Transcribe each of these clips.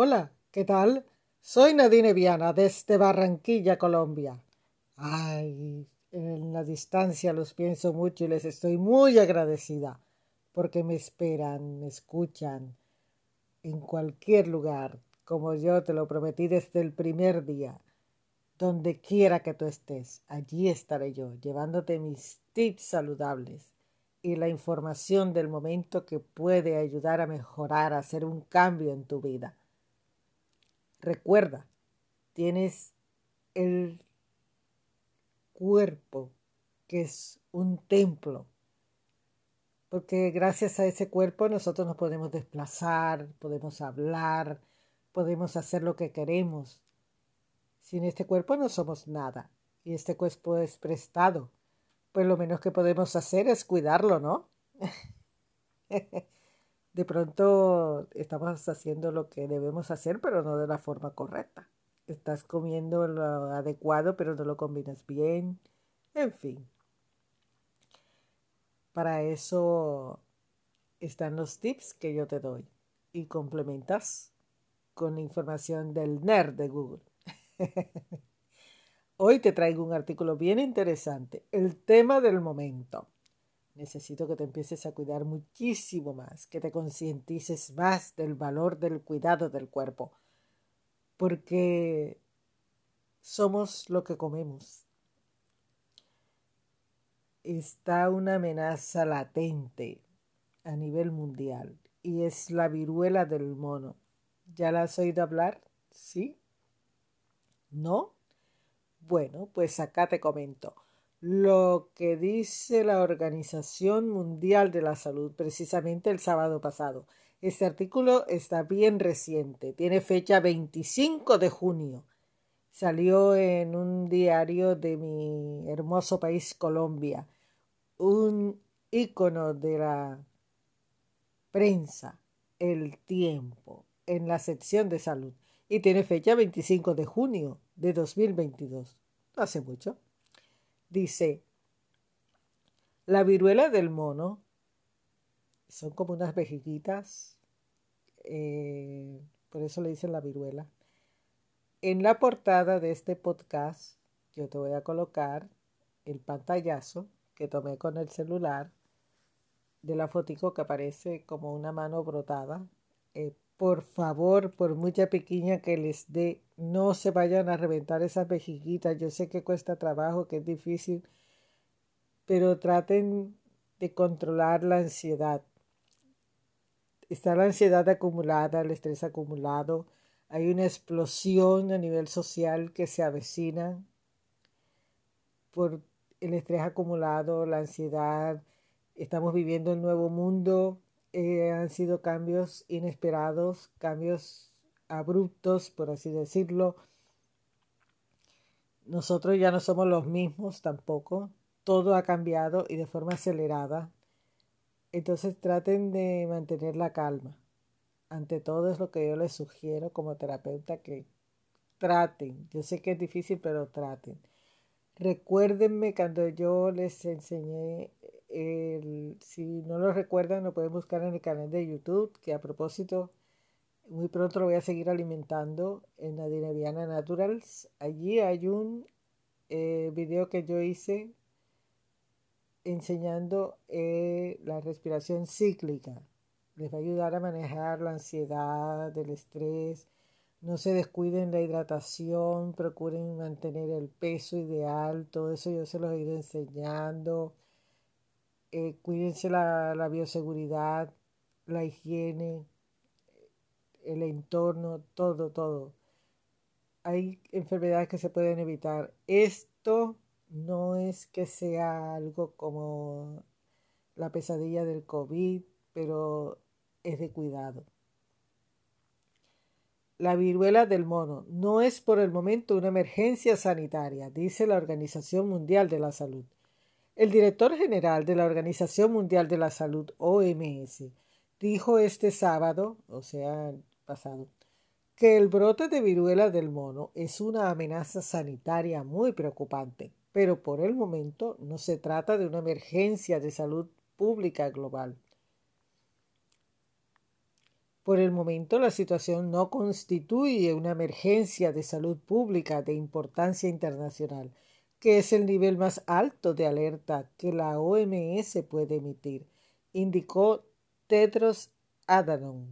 Hola, ¿qué tal? Soy Nadine Viana desde Barranquilla, Colombia. Ay, en la distancia los pienso mucho y les estoy muy agradecida porque me esperan, me escuchan en cualquier lugar, como yo te lo prometí desde el primer día. Donde quiera que tú estés, allí estaré yo, llevándote mis tips saludables y la información del momento que puede ayudar a mejorar, a hacer un cambio en tu vida. Recuerda, tienes el cuerpo que es un templo, porque gracias a ese cuerpo nosotros nos podemos desplazar, podemos hablar, podemos hacer lo que queremos. Sin este cuerpo no somos nada y este cuerpo es prestado. Pues lo menos que podemos hacer es cuidarlo, ¿no? de pronto estamos haciendo lo que debemos hacer, pero no de la forma correcta. Estás comiendo lo adecuado, pero no lo combinas bien. En fin. Para eso están los tips que yo te doy y complementas con la información del nerd de Google. Hoy te traigo un artículo bien interesante, el tema del momento. Necesito que te empieces a cuidar muchísimo más, que te concientices más del valor del cuidado del cuerpo, porque somos lo que comemos. Está una amenaza latente a nivel mundial y es la viruela del mono. ¿Ya la has oído hablar? ¿Sí? ¿No? Bueno, pues acá te comento lo que dice la Organización Mundial de la Salud precisamente el sábado pasado. Este artículo está bien reciente, tiene fecha 25 de junio. Salió en un diario de mi hermoso país Colombia, un ícono de la prensa, el tiempo, en la sección de salud. Y tiene fecha 25 de junio de 2022. No hace mucho. Dice, la viruela del mono son como unas vejiquitas, eh, por eso le dicen la viruela. En la portada de este podcast yo te voy a colocar el pantallazo que tomé con el celular de la fotico que aparece como una mano brotada. Eh, por favor, por mucha pequeña que les dé, no se vayan a reventar esas vejiquitas. Yo sé que cuesta trabajo, que es difícil, pero traten de controlar la ansiedad. Está la ansiedad acumulada, el estrés acumulado. Hay una explosión a nivel social que se avecina por el estrés acumulado, la ansiedad. Estamos viviendo un nuevo mundo eh, han sido cambios inesperados, cambios abruptos, por así decirlo. Nosotros ya no somos los mismos tampoco. Todo ha cambiado y de forma acelerada. Entonces traten de mantener la calma. Ante todo es lo que yo les sugiero como terapeuta que traten. Yo sé que es difícil, pero traten. Recuérdenme cuando yo les enseñé si no lo recuerdan, lo pueden buscar en el canal de YouTube, que a propósito, muy pronto lo voy a seguir alimentando en la Dineviana Naturals. Allí hay un eh, video que yo hice enseñando eh, la respiración cíclica. Les va a ayudar a manejar la ansiedad, el estrés. No se descuiden la hidratación, procuren mantener el peso ideal. Todo eso yo se los he ido enseñando eh, cuídense la, la bioseguridad, la higiene, el entorno, todo, todo. Hay enfermedades que se pueden evitar. Esto no es que sea algo como la pesadilla del COVID, pero es de cuidado. La viruela del mono no es por el momento una emergencia sanitaria, dice la Organización Mundial de la Salud. El director general de la Organización Mundial de la Salud, OMS, dijo este sábado, o sea, pasado, que el brote de viruela del mono es una amenaza sanitaria muy preocupante, pero por el momento no se trata de una emergencia de salud pública global. Por el momento, la situación no constituye una emergencia de salud pública de importancia internacional, que es el nivel más alto de alerta que la OMS puede emitir, indicó Tedros Adhanom.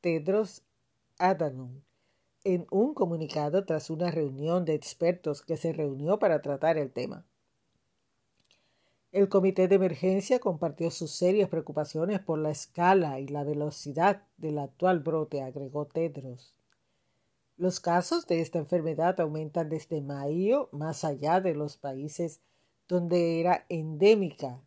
Tedros Adhanom en un comunicado tras una reunión de expertos que se reunió para tratar el tema. El comité de emergencia compartió sus serias preocupaciones por la escala y la velocidad del actual brote, agregó Tedros. Los casos de esta enfermedad aumentan desde mayo más allá de los países donde era endémica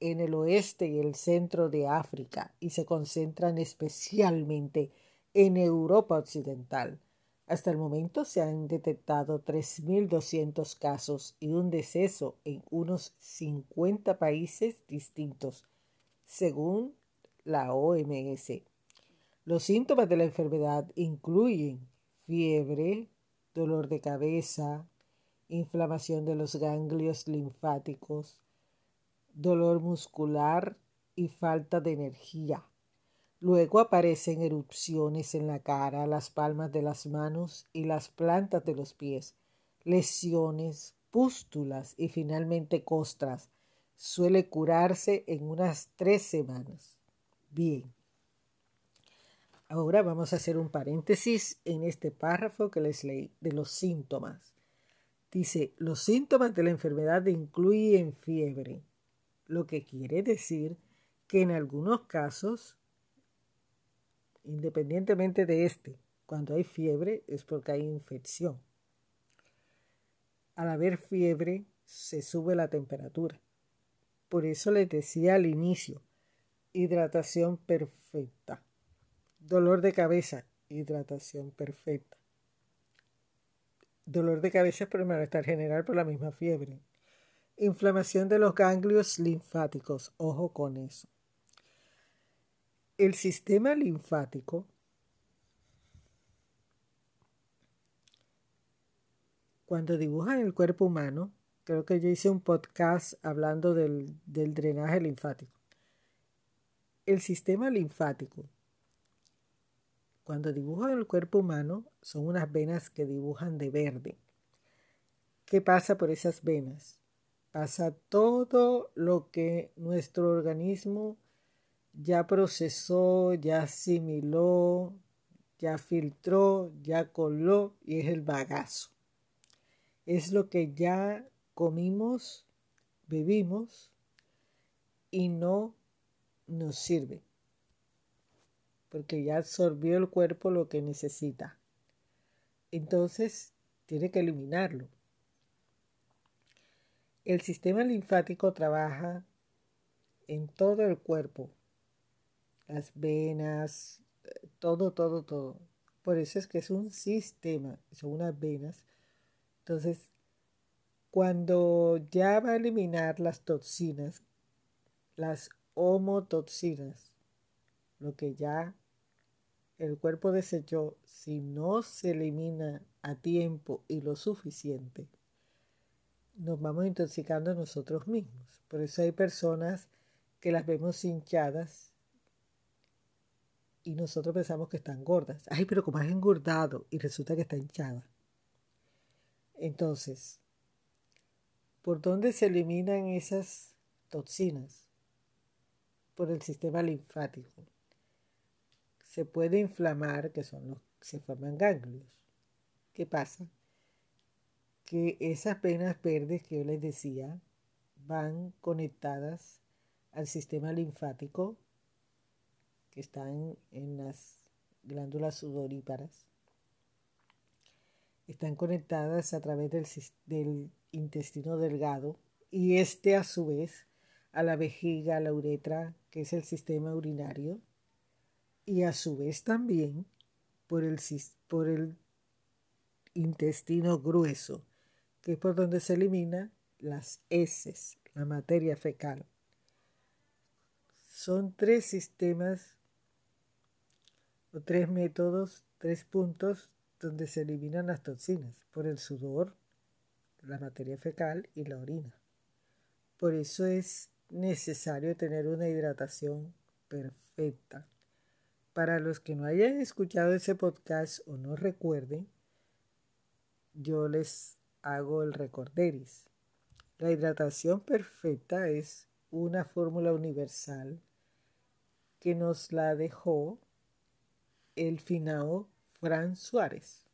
en el oeste y el centro de África y se concentran especialmente en Europa Occidental, hasta el momento se han detectado 3.200 casos y un deceso en unos 50 países distintos, según la OMS. Los síntomas de la enfermedad incluyen fiebre, dolor de cabeza, inflamación de los ganglios linfáticos, dolor muscular y falta de energía. Luego aparecen erupciones en la cara, las palmas de las manos y las plantas de los pies, lesiones, pústulas y finalmente costras. Suele curarse en unas tres semanas. Bien. Ahora vamos a hacer un paréntesis en este párrafo que les leí de los síntomas. Dice, los síntomas de la enfermedad incluyen fiebre, lo que quiere decir que en algunos casos independientemente de este. Cuando hay fiebre es porque hay infección. Al haber fiebre se sube la temperatura. Por eso les decía al inicio, hidratación perfecta. Dolor de cabeza, hidratación perfecta. Dolor de cabeza es por el malestar general por la misma fiebre. Inflamación de los ganglios linfáticos, ojo con eso. El sistema linfático cuando dibujan el cuerpo humano, creo que yo hice un podcast hablando del, del, drenaje linfático. El sistema linfático, cuando dibujan el cuerpo humano, son unas venas que dibujan de verde. ¿Qué pasa por esas venas? Pasa todo lo que nuestro organismo ya procesó, ya asimiló, ya filtró, ya coló y es el bagazo. Es lo que ya comimos, bebimos y no nos sirve. Porque ya absorbió el cuerpo lo que necesita. Entonces, tiene que eliminarlo. El sistema linfático trabaja en todo el cuerpo, las venas, todo, todo, todo. Por eso es que es un sistema, son unas venas. Entonces, cuando ya va a eliminar las toxinas, las homotoxinas, lo que ya el cuerpo desechó, si no se elimina a tiempo y lo suficiente, nos vamos intoxicando nosotros mismos. Por eso hay personas que las vemos hinchadas y nosotros pensamos que están gordas. Ay, pero como has engordado y resulta que está hinchada. Entonces, ¿por dónde se eliminan esas toxinas? Por el sistema linfático. Se puede inflamar, que son los se forman ganglios. ¿Qué pasa? Que esas venas verdes que yo les decía van conectadas al sistema linfático que están en las glándulas sudoríparas. Están conectadas a través del intestino delgado y este a su vez a la vejiga, a la uretra, que es el sistema urinario, y a su vez también por el, por el intestino grueso, que es por donde se elimina las heces, la materia fecal. Son tres sistemas tres métodos, tres puntos donde se eliminan las toxinas por el sudor, la materia fecal y la orina. Por eso es necesario tener una hidratación perfecta. Para los que no hayan escuchado ese podcast o no recuerden, yo les hago el recorderis. La hidratación perfecta es una fórmula universal que nos la dejó el finado Fran Suárez.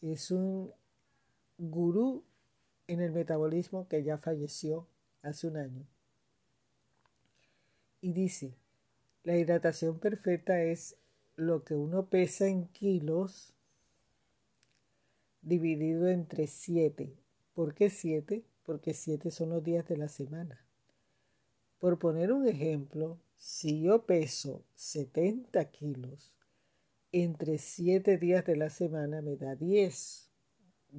Es un gurú en el metabolismo que ya falleció hace un año. Y dice, la hidratación perfecta es lo que uno pesa en kilos dividido entre 7. ¿Por qué 7? Porque 7 son los días de la semana. Por poner un ejemplo, si yo peso 70 kilos entre 7 días de la semana me da 10.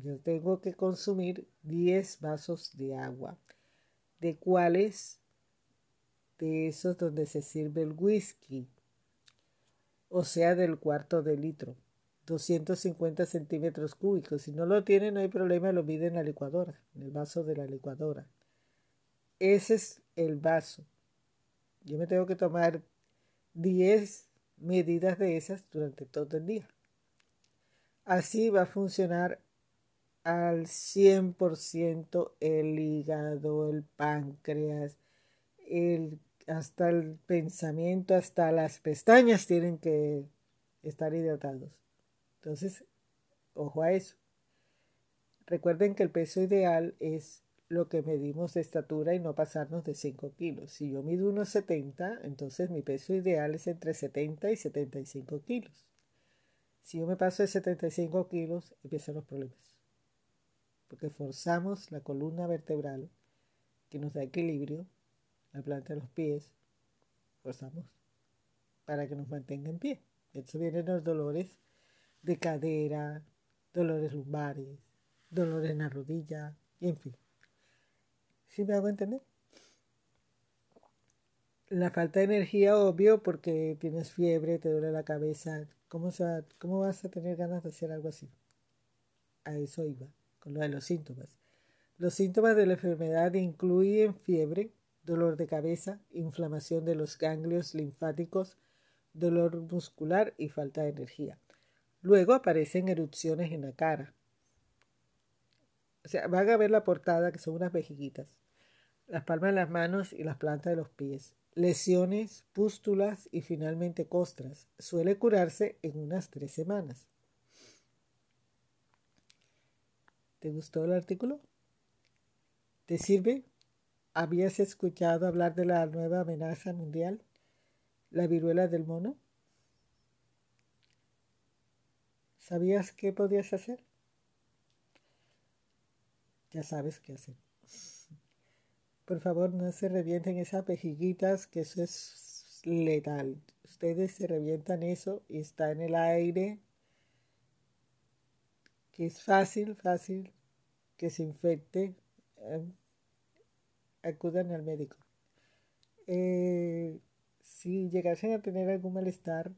Yo tengo que consumir 10 vasos de agua, de cuáles de esos donde se sirve el whisky, o sea, del cuarto de litro, 250 centímetros cúbicos. Si no lo tiene, no hay problema, lo mide en la licuadora, en el vaso de la licuadora. Ese es el vaso. Yo me tengo que tomar 10 medidas de esas durante todo el día. Así va a funcionar al 100% el hígado, el páncreas, el hasta el pensamiento, hasta las pestañas tienen que estar hidratados. Entonces, ojo a eso. Recuerden que el peso ideal es lo que medimos de estatura y no pasarnos de 5 kilos. Si yo mido unos 70, entonces mi peso ideal es entre 70 y 75 kilos. Si yo me paso de 75 kilos, empiezan los problemas. Porque forzamos la columna vertebral que nos da equilibrio la planta de los pies, forzamos para que nos mantenga en pie. Eso vienen los dolores de cadera, dolores lumbares, dolores en la rodilla, y en fin. ¿Sí me hago entender? La falta de energía, obvio, porque tienes fiebre, te duele la cabeza. ¿Cómo, ¿Cómo vas a tener ganas de hacer algo así? A eso iba, con lo de los síntomas. Los síntomas de la enfermedad incluyen fiebre, dolor de cabeza, inflamación de los ganglios linfáticos, dolor muscular y falta de energía. Luego aparecen erupciones en la cara. O sea, van a ver la portada que son unas vejiguitas, las palmas de las manos y las plantas de los pies, lesiones, pústulas y finalmente costras. Suele curarse en unas tres semanas. ¿Te gustó el artículo? ¿Te sirve? ¿Habías escuchado hablar de la nueva amenaza mundial? ¿La viruela del mono? ¿Sabías qué podías hacer? Ya sabes qué hacer. Por favor, no se revienten esas pejiguitas, que eso es letal. Ustedes se revientan eso y está en el aire, que es fácil, fácil que se infecte. ¿eh? Acudan al médico. Eh, si llegasen a tener algún malestar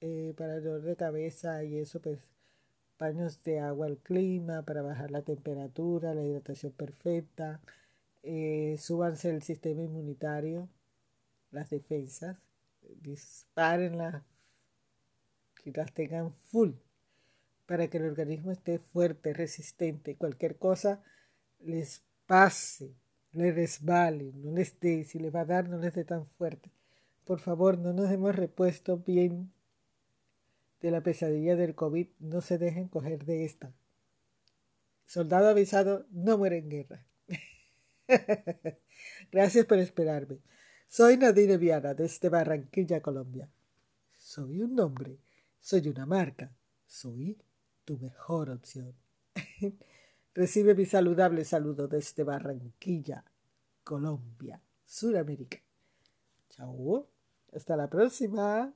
eh, para el dolor de cabeza y eso, pues paños de agua al clima para bajar la temperatura, la hidratación perfecta, eh, súbanse el sistema inmunitario, las defensas, dispárenlas, que las tengan full para que el organismo esté fuerte, resistente, cualquier cosa les pase le resbale, no les dé, si le va a dar, no les dé tan fuerte. Por favor, no nos hemos repuesto bien de la pesadilla del COVID, no se dejen coger de esta. Soldado avisado no muere en guerra. Gracias por esperarme. Soy Nadine Viana desde Barranquilla, Colombia. Soy un nombre, soy una marca, soy tu mejor opción. Recibe mi saludable saludo desde Barranquilla, Colombia, Suramérica. Chao. Hasta la próxima.